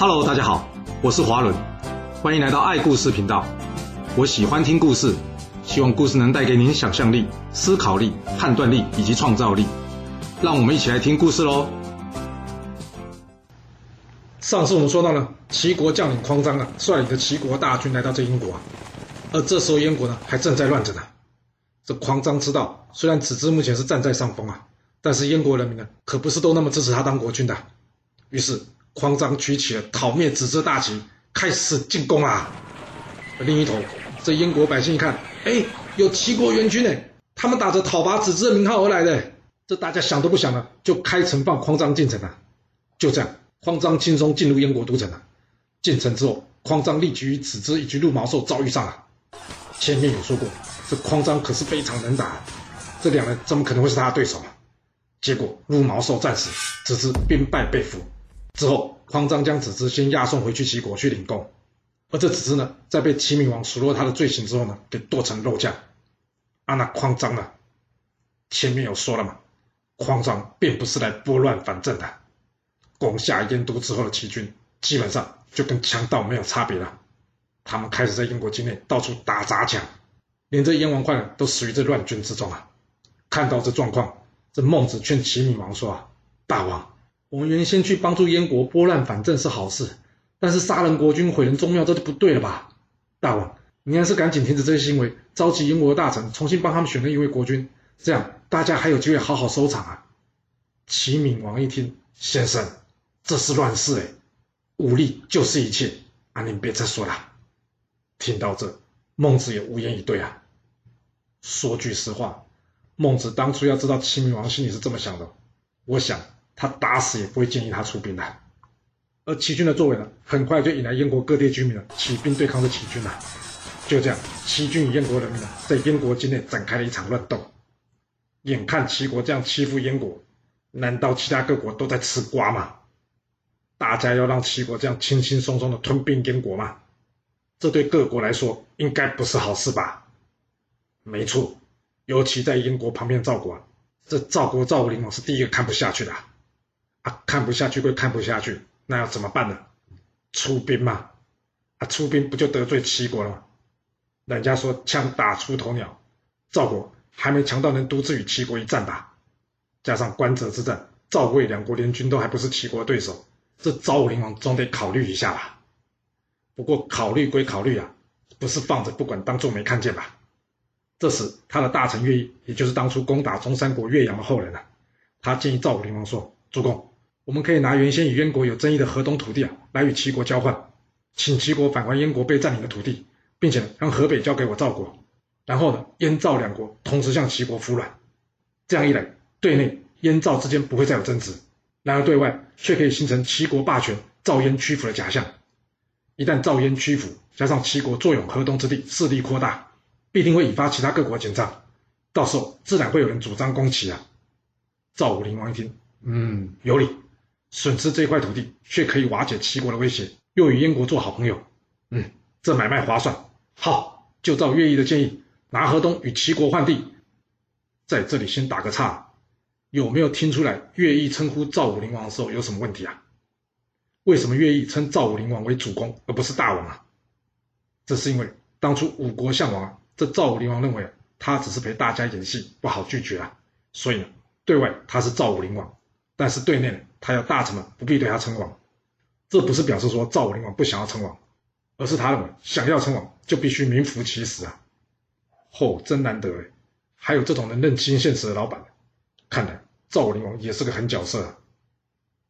Hello，大家好，我是华伦，欢迎来到爱故事频道。我喜欢听故事，希望故事能带给您想象力、思考力、判断力以及创造力。让我们一起来听故事喽。上次我们说到了齐国将领匡章啊，率领着齐国大军来到这燕国啊，而这时候燕国呢还正在乱着呢。这匡章知道，虽然子之目前是站在上风啊，但是燕国人民呢可不是都那么支持他当国君的。于是。匡章举起了讨灭子之大旗，开始进攻啊！另一头，这燕国百姓一看，哎，有齐国援军呢，他们打着讨伐子之的名号而来的，这大家想都不想了，就开城放匡章进城了。就这样，匡章轻松进入燕国都城了。进城之后，匡章立即与子之以及鹿毛兽遭遇上了。前面有说过，这匡章可是非常能打，这两人怎么可能会是他的对手嘛？结果鹿毛兽战死，子之兵败被俘。之后，匡章将子之先押送回去齐国去领功，而这子之呢，在被齐闵王数落他的罪行之后呢，给剁成肉酱。啊，那匡章呢？前面有说了嘛，匡章并不是来拨乱反正的。攻下燕都之后的齐军，基本上就跟强盗没有差别了。他们开始在燕国境内到处打砸抢，连这燕王奂都死于这乱军之中啊。看到这状况，这孟子劝齐闵王说啊，大王。我们原先去帮助燕国拨乱反正是好事，但是杀人国君、毁人宗庙，这就不对了吧？大王，你还是赶紧停止这些行为，召集燕国的大臣，重新帮他们选了一位国君，这样大家还有机会好好收场啊！齐闵王一听，先生，这是乱世哎，武力就是一切，啊，您别再说了。听到这，孟子也无言以对啊。说句实话，孟子当初要知道齐闵王心里是这么想的，我想。他打死也不会建议他出兵的，而齐军的作为呢，很快就引来燕国各地居民了起兵对抗着齐军了。就这样，齐军与燕国人民呢，在燕国境内展开了一场乱斗。眼看齐国这样欺负燕国，难道其他各国都在吃瓜吗？大家要让齐国这样轻轻松松的吞并燕国吗？这对各国来说应该不是好事吧？没错，尤其在燕国旁边赵国，这赵国赵武灵王是第一个看不下去的。看不下去归看不下去，那要怎么办呢？出兵嘛！啊，出兵不就得罪齐国了吗？人家说枪打出头鸟，赵国还没强到能独自与齐国一战吧？加上关泽之战，赵魏两国联军都还不是齐国对手，这赵武灵王总得考虑一下吧？不过考虑归考虑啊，不是放着不管当做没看见吧？这时他的大臣乐毅，也就是当初攻打中山国岳阳的后人啊，他建议赵武灵王说：“主公。”我们可以拿原先与燕国有争议的河东土地啊，来与齐国交换，请齐国返还燕国被占领的土地，并且让河北交给我赵国，然后呢，燕赵两国同时向齐国服软，这样一来，对内燕赵之间不会再有争执，然而对外却可以形成齐国霸权、赵燕屈服的假象。一旦赵燕屈服，加上齐国坐拥河东之地，势力扩大，必定会引发其他各国的紧张，到时候自然会有人主张攻齐啊。赵武灵王一听，嗯，有理。损失这块土地，却可以瓦解齐国的威胁，又与燕国做好朋友，嗯，这买卖划算。好，就照乐毅的建议，拿河东与齐国换地。在这里先打个岔，有没有听出来乐毅称呼赵武灵王的时候有什么问题啊？为什么乐毅称赵武灵王为主公而不是大王啊？这是因为当初五国相王啊，这赵武灵王认为他只是陪大家演戏，不好拒绝啊，所以呢，对外他是赵武灵王。但是对内，他要大臣们不必对他称王，这不是表示说赵武灵王不想要称王，而是他认为想要称王就必须名副其实啊！哦，真难得哎，还有这种能认清现实的老板，看来赵武灵王也是个狠角色啊！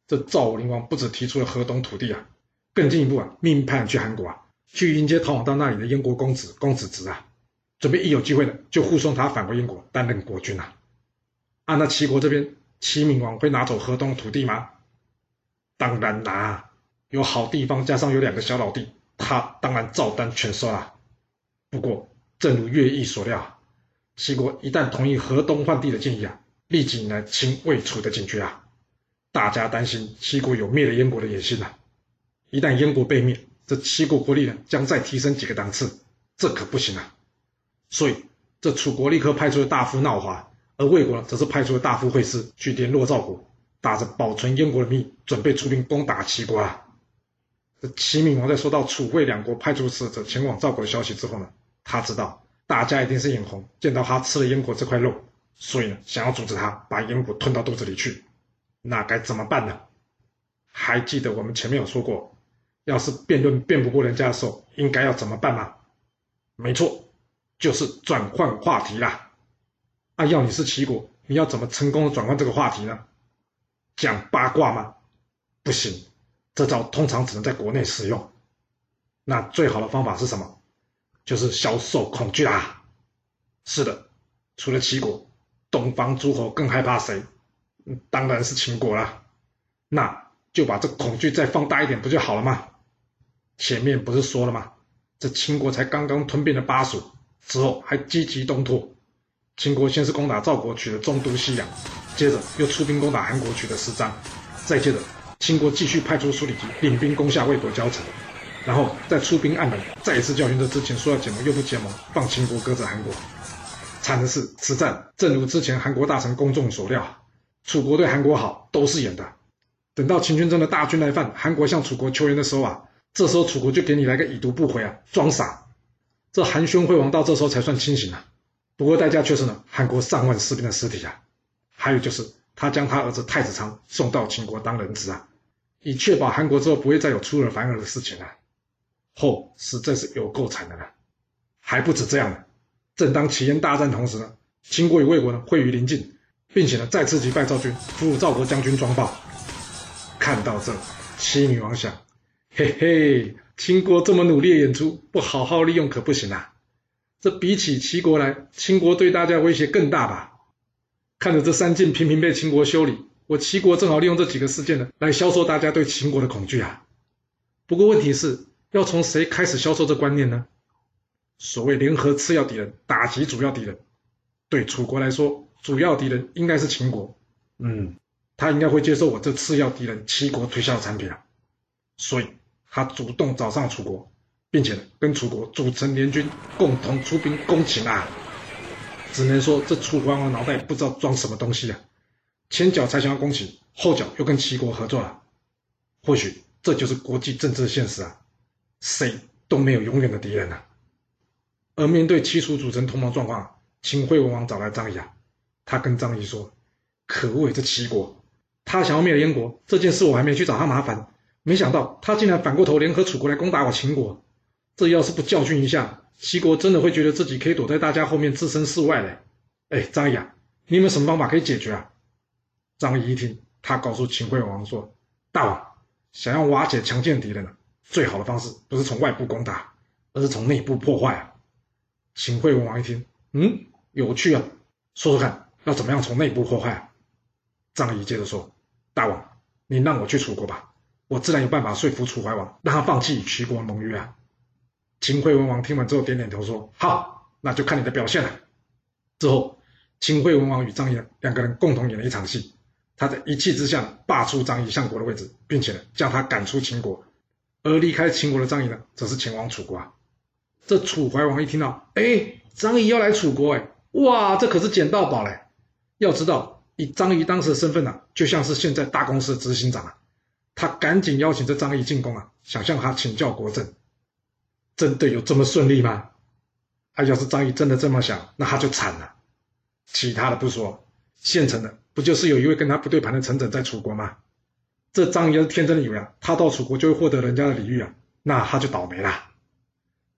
这赵武灵王不止提出了河东土地啊，更进一步啊，命派人去韩国啊，去迎接逃往到那里的燕国公子公子职啊，准备一有机会呢，就护送他返回燕国担任国君啊！啊，那齐国这边。齐闵王会拿走河东土地吗？当然拿，有好地方，加上有两个小老弟，他当然照单全收啦。不过，正如乐毅所料，齐国一旦同意河东换地的建议啊，立即引来秦魏楚的警觉啊。大家担心齐国有灭了燕国的野心啊。一旦燕国被灭，这齐国国力呢将再提升几个档次，这可不行啊。所以，这楚国立刻派出了大夫闹华。而魏国呢，则是派出了大夫会师去联络赵国，打着保存燕国的名义，准备出兵攻打齐国啊。这齐闵王在收到楚魏两国派出使者前往赵国的消息之后呢，他知道大家一定是眼红，见到他吃了燕国这块肉，所以呢，想要阻止他把燕国吞到肚子里去。那该怎么办呢？还记得我们前面有说过，要是辩论辩不过人家的时候，应该要怎么办吗？没错，就是转换话题啦。啊，要你是齐国，你要怎么成功的转换这个话题呢？讲八卦吗？不行。这招通常只能在国内使用，那最好的方法是什么？就是销售恐惧啦。是的，除了齐国，东方诸侯更害怕谁？当然是秦国啦。那就把这恐惧再放大一点，不就好了吗？前面不是说了吗？这秦国才刚刚吞并了巴蜀，之后还积极东拓。秦国先是攻打赵国，取得中都西阳，接着又出兵攻打韩国，取得十章，再接着。秦国继续派出苏里吉领兵攻下魏国交城，然后再出兵暗门，再一次教训这之前说要结盟又不结盟，放秦国搁着韩国。惨的是，此战正如之前韩国大臣公众所料，楚国对韩国好都是演的。等到秦军真的大军来犯，韩国向楚国求援的时候啊，这时候楚国就给你来个已读不回啊，装傻。这韩宣惠王到这时候才算清醒啊，不过代价却是呢，韩国上万士兵的尸体啊，还有就是他将他儿子太子昌送到秦国当人质啊。以确保韩国之后不会再有出尔反尔的事情啊。后实在是有够惨的了，还不止这样呢。正当齐燕大战同时呢，秦国与魏国呢会于临近，并且呢再次击败赵军，俘虏赵国将军庄豹。看到这，齐女王想：嘿嘿，秦国这么努力演出，不好好利用可不行啊。这比起齐国来，秦国对大家威胁更大吧？看着这三晋频频被秦国修理。我齐国正好利用这几个事件呢，来销售大家对秦国的恐惧啊。不过问题是，要从谁开始销售这观念呢？所谓联合次要敌人，打击主要敌人，对楚国来说，主要敌人应该是秦国。嗯，他应该会接受我这次要敌人齐国推销的产品啊。所以，他主动找上楚国，并且跟楚国组成联军，共同出兵攻秦啊。只能说这楚怀王脑袋不知道装什么东西啊。前脚才想要攻秦，后脚又跟齐国合作了。或许这就是国际政治的现实啊，谁都没有永远的敌人啊。而面对齐楚组成同盟状况，秦惠文王找来张仪啊，他跟张仪说：“可恶，这齐国，他想要灭了燕国，这件事我还没去找他麻烦，没想到他竟然反过头联合楚国来攻打我秦国。这要是不教训一下，齐国真的会觉得自己可以躲在大家后面置身事外嘞。哎，张仪啊，你有没有什么方法可以解决啊？”张仪一听，他告诉秦惠王说：“大王想要瓦解强健敌人，最好的方式不是从外部攻打，而是从内部破坏啊。”秦惠文王一听，嗯，有趣啊，说说看，要怎么样从内部破坏啊？张仪接着说：“大王，你让我去楚国吧，我自然有办法说服楚怀王，让他放弃与齐国盟约啊。”秦惠文王听完之后点点头说：“好，那就看你的表现了。”之后，秦惠文王与张仪两个人共同演了一场戏。他在一气之下罢黜张仪相国的位置，并且将他赶出秦国，而离开秦国的张仪呢，则是前往楚国啊。这楚怀王一听到，哎，张仪要来楚国，哎，哇，这可是捡到宝嘞！要知道，以张仪当时的身份呢、就像是现在大公司的执行长啊。他赶紧邀请这张仪进宫啊，想向他请教国政。真的有这么顺利吗？他要是张仪真的这么想，那他就惨了。其他的不说，现成的。不就是有一位跟他不对盘的臣宰在楚国吗？这张仪要是天真的以为啊，他到楚国就会获得人家的礼遇啊，那他就倒霉了。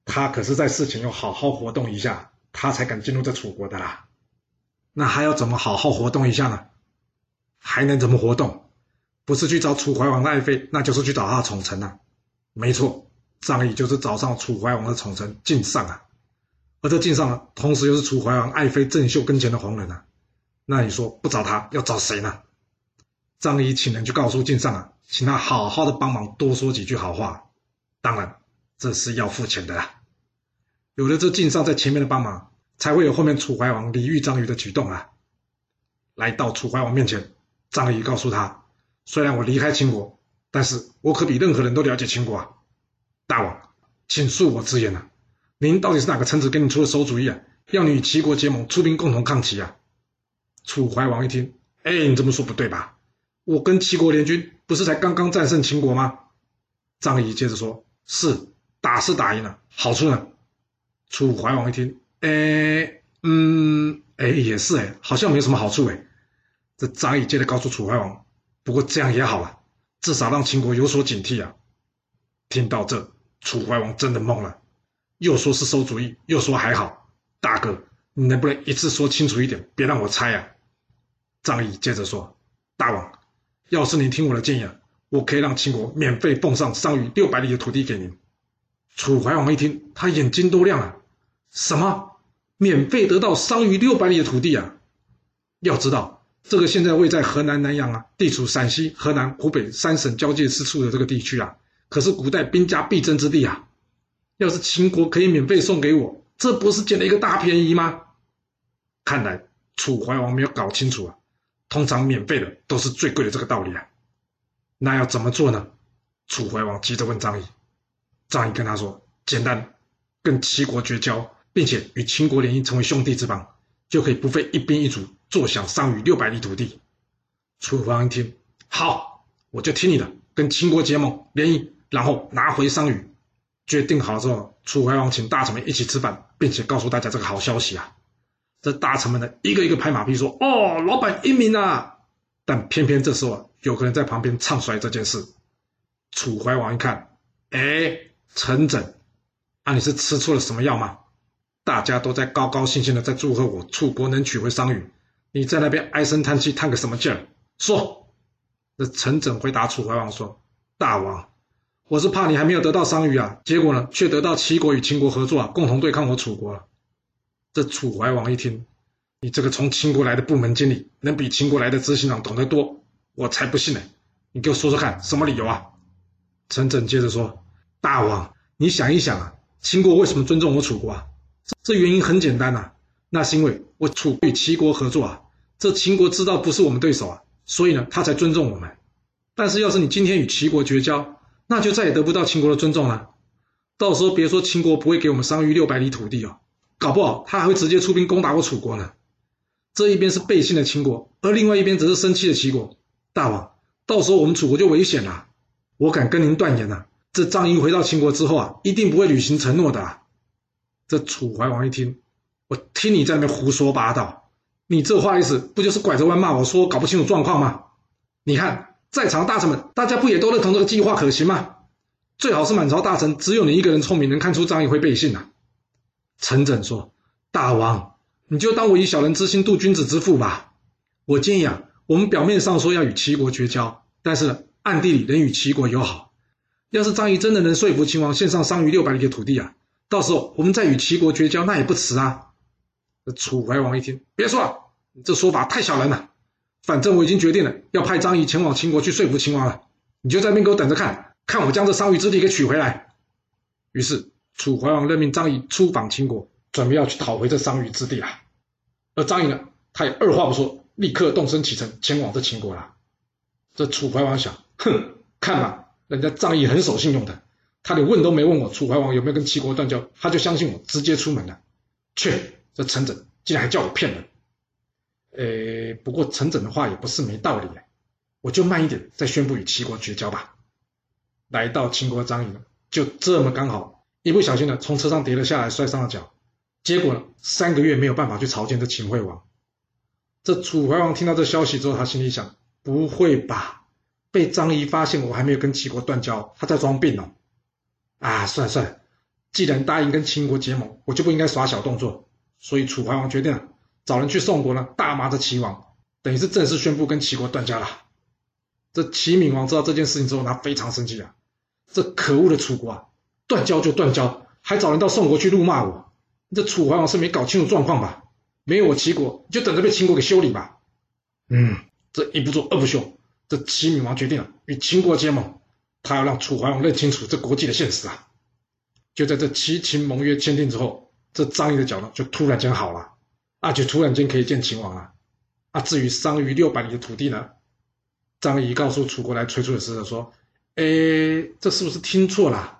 他可是在事前要好好活动一下，他才敢进入这楚国的啦。那还要怎么好好活动一下呢？还能怎么活动？不是去找楚怀王的爱妃，那就是去找他的宠臣啊。没错，张仪就是找上楚怀王的宠臣靳尚啊。而这靳尚呢，同时又是楚怀王爱妃郑袖跟前的红人啊。那你说不找他要找谁呢？张仪请人去告诉靳尚啊，请他好好的帮忙多说几句好话。当然，这是要付钱的啦。有了这靳尚在前面的帮忙，才会有后面楚怀王礼遇张仪的举动啊。来到楚怀王面前，张仪告诉他：虽然我离开秦国，但是我可比任何人都了解秦国啊。大王，请恕我直言啊，您到底是哪个臣子给你出的馊主意啊？要你与齐国结盟，出兵共同抗齐啊？楚怀王一听，哎，你这么说不对吧？我跟齐国联军不是才刚刚战胜秦国吗？张仪接着说：“是打是打赢了，好处呢？”楚怀王一听，哎，嗯，哎，也是哎，好像没有什么好处哎。这张仪接着告诉楚怀王：“不过这样也好了，至少让秦国有所警惕啊。”听到这，楚怀王真的懵了，又说是馊主意，又说还好。大哥，你能不能一次说清楚一点，别让我猜啊？张仪接着说：“大王，要是您听我的建议啊，我可以让秦国免费奉上商于六百里的土地给您。”楚怀王一听，他眼睛都亮了：“什么？免费得到商于六百里的土地啊？要知道，这个现在位在河南南阳啊，地处陕西、河南、湖北三省交界之处的这个地区啊，可是古代兵家必争之地啊。要是秦国可以免费送给我，这不是捡了一个大便宜吗？”看来楚怀王没有搞清楚啊。通常免费的都是最贵的这个道理啊，那要怎么做呢？楚怀王急着问张仪，张仪跟他说：“简单，跟齐国绝交，并且与秦国联姻，成为兄弟之邦，就可以不费一兵一卒，坐享商于六百里土地。”楚怀王一听，好，我就听你的，跟秦国结盟联姻，然后拿回商于。决定好之后，楚怀王请大臣们一起吃饭，并且告诉大家这个好消息啊。这大臣们呢，一个一个拍马屁说：“哦，老板英明啊！”但偏偏这时候，有个人在旁边唱衰这件事。楚怀王一看，哎，陈轸，啊，你是吃错了什么药吗？大家都在高高兴兴的在祝贺我楚国能取回商于，你在那边唉声叹气，叹个什么劲儿？说。这陈轸回答楚怀王说：“大王，我是怕你还没有得到商于啊，结果呢，却得到齐国与秦国合作啊，共同对抗我楚国了。”这楚怀王一听，你这个从秦国来的部门经理，能比秦国来的执行长懂得多，我才不信呢！你给我说说看，什么理由啊？陈轸接着说：“大王，你想一想啊，秦国为什么尊重我楚国啊？这原因很简单呐、啊，那是因为我楚与齐国合作啊，这秦国知道不是我们对手啊，所以呢，他才尊重我们。但是要是你今天与齐国绝交，那就再也得不到秦国的尊重了。到时候别说秦国不会给我们商于六百里土地哦。”搞不好他还会直接出兵攻打我楚国呢。这一边是背信的秦国，而另外一边则是生气的齐国。大王，到时候我们楚国就危险了。我敢跟您断言呐，这张仪回到秦国之后啊，一定不会履行承诺的啊。这楚怀王一听，我听你在那边胡说八道，你这话意思不就是拐着弯骂我说搞不清楚状况吗？你看在场大臣们，大家不也都认同这个计划可行吗？最好是满朝大臣只有你一个人聪明，能看出张仪会背信呐。陈轸说：“大王，你就当我以小人之心度君子之腹吧。我建议啊，我们表面上说要与齐国绝交，但是暗地里仍与齐国友好。要是张仪真的能说服秦王献上商于六百里的土地啊，到时候我们再与齐国绝交，那也不迟啊。”楚怀王一听，别说了，你这说法太小人了。反正我已经决定了，要派张仪前往秦国去说服秦王了。你就在那边给我等着看，看我将这商于之地给取回来。于是。楚怀王任命张仪出访秦国，准备要去讨回这商于之地啊。而张仪呢，他也二话不说，立刻动身启程前往这秦国了。这楚怀王想，哼，看吧，人家张仪很守信用的，他连问都没问我楚怀王有没有跟齐国断交，他就相信我，直接出门了。去，这陈轸竟然还叫我骗人。呃，不过陈轸的话也不是没道理，我就慢一点再宣布与齐国绝交吧。来到秦国张仪，就这么刚好。一不小心呢，从车上跌了下来，摔伤了脚。结果，三个月没有办法去朝见这秦惠王。这楚怀王听到这消息之后，他心里想：不会吧？被张仪发现我还没有跟齐国断交，他在装病哦。啊，算了算了，既然答应跟秦国结盟，我就不应该耍小动作。所以楚怀王决定了，找人去宋国呢，大骂这齐王，等于是正式宣布跟齐国断交了。这齐闵王知道这件事情之后，他非常生气啊！这可恶的楚国啊！断交就断交，还找人到宋国去辱骂我，这楚怀王是没搞清楚状况吧？没有我齐国，你就等着被秦国给修理吧。嗯，这一不做二不休，这齐闵王决定了与秦国结盟，他要让楚怀王认清楚这国际的现实啊。就在这齐秦盟约签订之后，这张仪的脚呢就突然间好了，啊，就突然间可以见秦王了。啊，至于商于六百里的土地呢，张仪告诉楚国来催促的使者说：“哎，这是不是听错了？”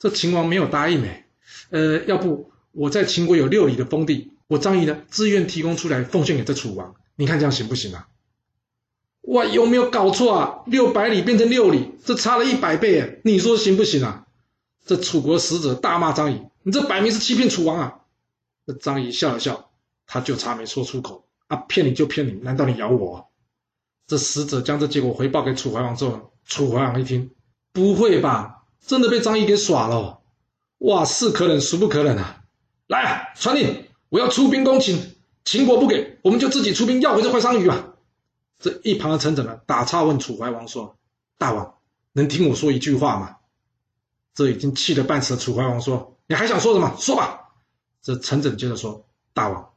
这秦王没有答应诶，呃，要不我在秦国有六里的封地，我张仪呢自愿提供出来奉献给这楚王，你看这样行不行啊？哇，有没有搞错啊？六百里变成六里，这差了一百倍！你说行不行啊？这楚国使者大骂张仪：“你这摆明是欺骗楚王啊！”这张仪笑了笑，他就差没说出口啊，骗你就骗你，难道你咬我？这使者将这结果回报给楚怀王之后，楚怀王一听，不会吧？真的被张仪给耍了？哇，是可忍，孰不可忍啊！来啊，传令，我要出兵攻秦，秦国不给，我们就自己出兵要回这块商于啊！这一旁的臣子呢，打岔问楚怀王说：“大王，能听我说一句话吗？”这已经气得半死的楚怀王说：“你还想说什么？说吧。”这臣子接着说：“大王，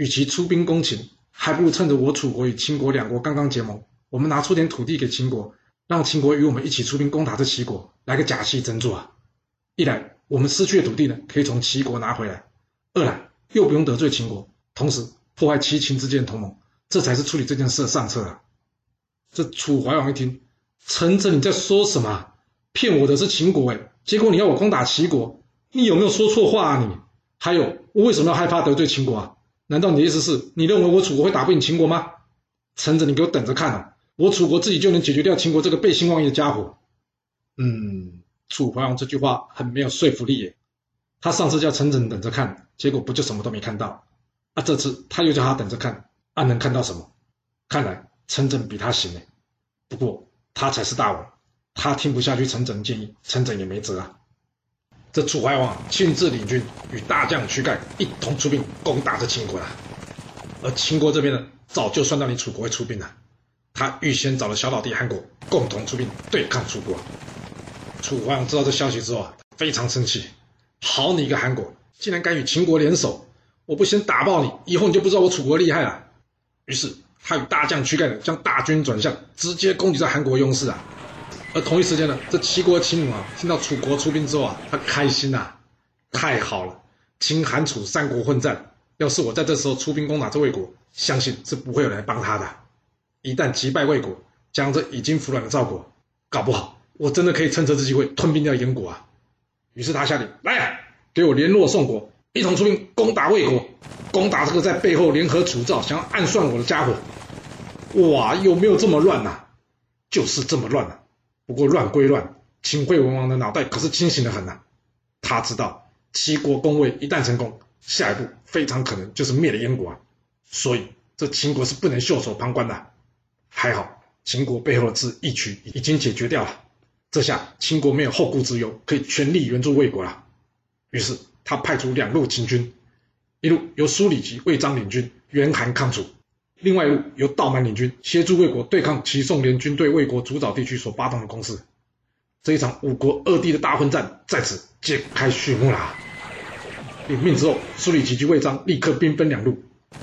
与其出兵攻秦，还不如趁着我楚国与秦国两国刚刚结盟，我们拿出点土地给秦国，让秦国与我们一起出兵攻打这齐国，来个假戏真做啊！一来我们失去的土地呢，可以从齐国拿回来；二来又不用得罪秦国，同时破坏齐秦之间的同盟，这才是处理这件事的上策啊！”这楚怀王一听，臣子你在说什么？骗我的是秦国哎，结果你要我攻打齐国，你有没有说错话啊你？还有，我为什么要害怕得罪秦国啊？难道你的意思是你认为我楚国会打不赢秦国吗？臣子，你给我等着看啊！我楚国自己就能解决掉秦国这个背信忘义的家伙。嗯，楚怀王这句话很没有说服力耶。他上次叫臣子等着看，结果不就什么都没看到？啊，这次他又叫他等着看，啊，能看到什么？看来臣子比他行哎。不过他才是大王，他听不下去臣子的建议，臣子也没辙啊。这楚怀王亲自领军，与大将屈盖一同出兵攻打这秦国了。而秦国这边呢，早就算到你楚国会出兵了，他预先找了小老弟韩国共同出兵对抗楚国。楚怀王知道这消息之后啊，非常生气，好你一个韩国，竟然敢与秦国联手！我不先打爆你，以后你就不知道我楚国厉害了。于是他与大将屈盖呢，将大军转向，直接攻击在韩国优势啊。而同一时间呢，这齐国齐母啊，听到楚国出兵之后啊，他开心呐、太好了！秦韩楚三国混战，要是我在这时候出兵攻打这魏国，相信是不会有人来帮他的。一旦击败魏国，将这已经服软的赵国，搞不好我真的可以趁这次机会吞并掉燕国啊！于是他下令：来啊，给我联络宋国，一同出兵攻打魏国，攻打这个在背后联合楚赵，想要暗算我的家伙。哇，有没有这么乱呐、就是这么乱啊！不过乱归乱，秦惠文王的脑袋可是清醒的很呐、他知道齐国攻魏一旦成功，下一步非常可能就是灭了燕国啊。所以这秦国是不能袖手旁观的。还好秦国背后的智义渠已经解决掉了，这下秦国没有后顾之忧，可以全力援助魏国了。于是他派出两路秦军，一路由苏里吉、魏章领军援韩抗楚。另外一路由道满领军协助魏国对抗齐宋联军对魏国主导地区所发动的攻势，这一场五国二帝的大混战在此揭开序幕啦！领命之后，苏里吉及魏章立刻兵分两路，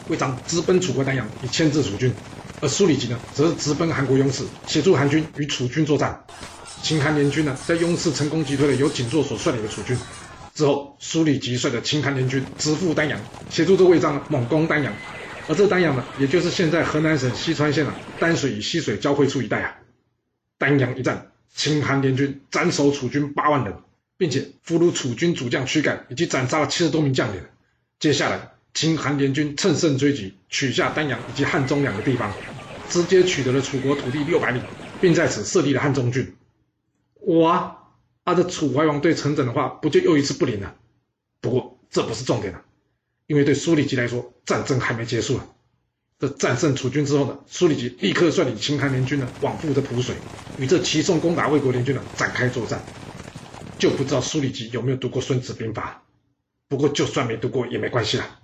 魏章直奔楚国丹阳以牵制楚军，而苏里吉呢，则是直奔韩国雍氏协助韩军与楚军作战。秦韩联军呢，在雍氏成功击退了由景作所率领的楚军之后，苏里吉率的秦韩联军直赴丹阳，协助这魏章猛攻丹阳。而这丹阳呢，也就是现在河南省西川县啊，丹水与溪水交汇处一带啊。丹阳一战，秦韩联军斩首楚军八万人，并且俘虏楚军主将屈盖，以及斩杀了七十多名将领。接下来，秦韩联军乘胜追击，取下丹阳以及汉中两个地方，直接取得了楚国土地六百里，并在此设立了汉中郡。哇，啊，这楚怀王对陈轸的话，不就又一次不灵了？不过这不是重点了。因为对苏里吉来说，战争还没结束啊。这战胜楚军之后呢，苏里吉立刻率领秦韩联军呢，往复这濮水，与这齐宋攻打魏国联军呢展开作战。就不知道苏里吉有没有读过《孙子兵法》？不过就算没读过也没关系啦，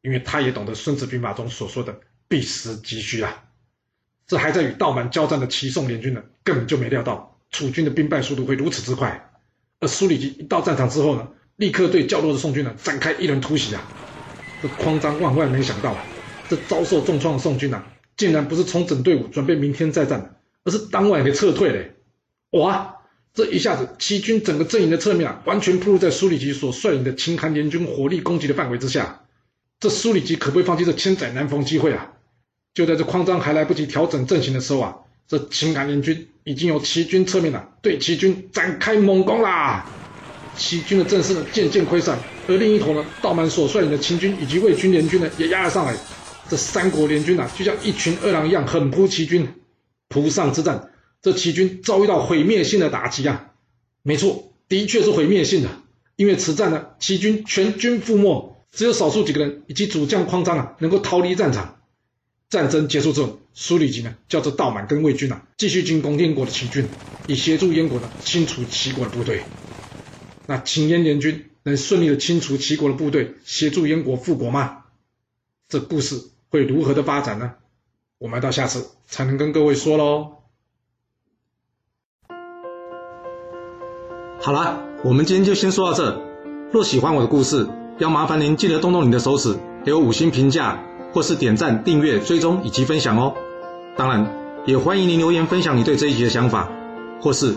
因为他也懂得《孙子兵法》中所说的“必实击虚”啊。这还在与道满交战的齐宋联军呢，根本就没料到楚军的兵败速度会如此之快。而苏里吉一到战场之后呢，立刻对较弱的宋军呢展开一轮突袭啊。这匡章万万没想到，这遭受重创的宋军啊，竟然不是重整队伍准备明天再战，而是当晚给撤退嘞。哇！这一下子，齐军整个阵营的侧面啊，完全暴露在苏里吉所率领的秦韩联军火力攻击的范围之下。这苏里吉可不会放弃这千载难逢机会啊！就在这匡章还来不及调整阵型的时候啊，这秦韩联军已经由齐军侧面啊，对齐军展开猛攻啦！齐军的阵势呢渐渐溃散，而另一头呢，道满所率领的秦军以及魏军联军呢也压了上来。这三国联军啊，就像一群饿狼一样，狠扑齐军。蒲上之战，这齐军遭遇到毁灭性的打击啊！没错，的确是毁灭性的，因为此战呢，齐军全军覆没，只有少数几个人以及主将匡章啊能够逃离战场。战争结束之后，苏里吉呢叫着道满跟魏军啊继续进攻燕国的齐军，以协助燕国呢清除齐国的部队。那秦燕联军能顺利的清除齐国的部队，协助燕国复国吗？这故事会如何的发展呢？我们到下次才能跟各位说喽。好了，我们今天就先说到这。若喜欢我的故事，要麻烦您记得动动你的手指，给我五星评价，或是点赞、订阅、追踪以及分享哦。当然，也欢迎您留言分享你对这一集的想法，或是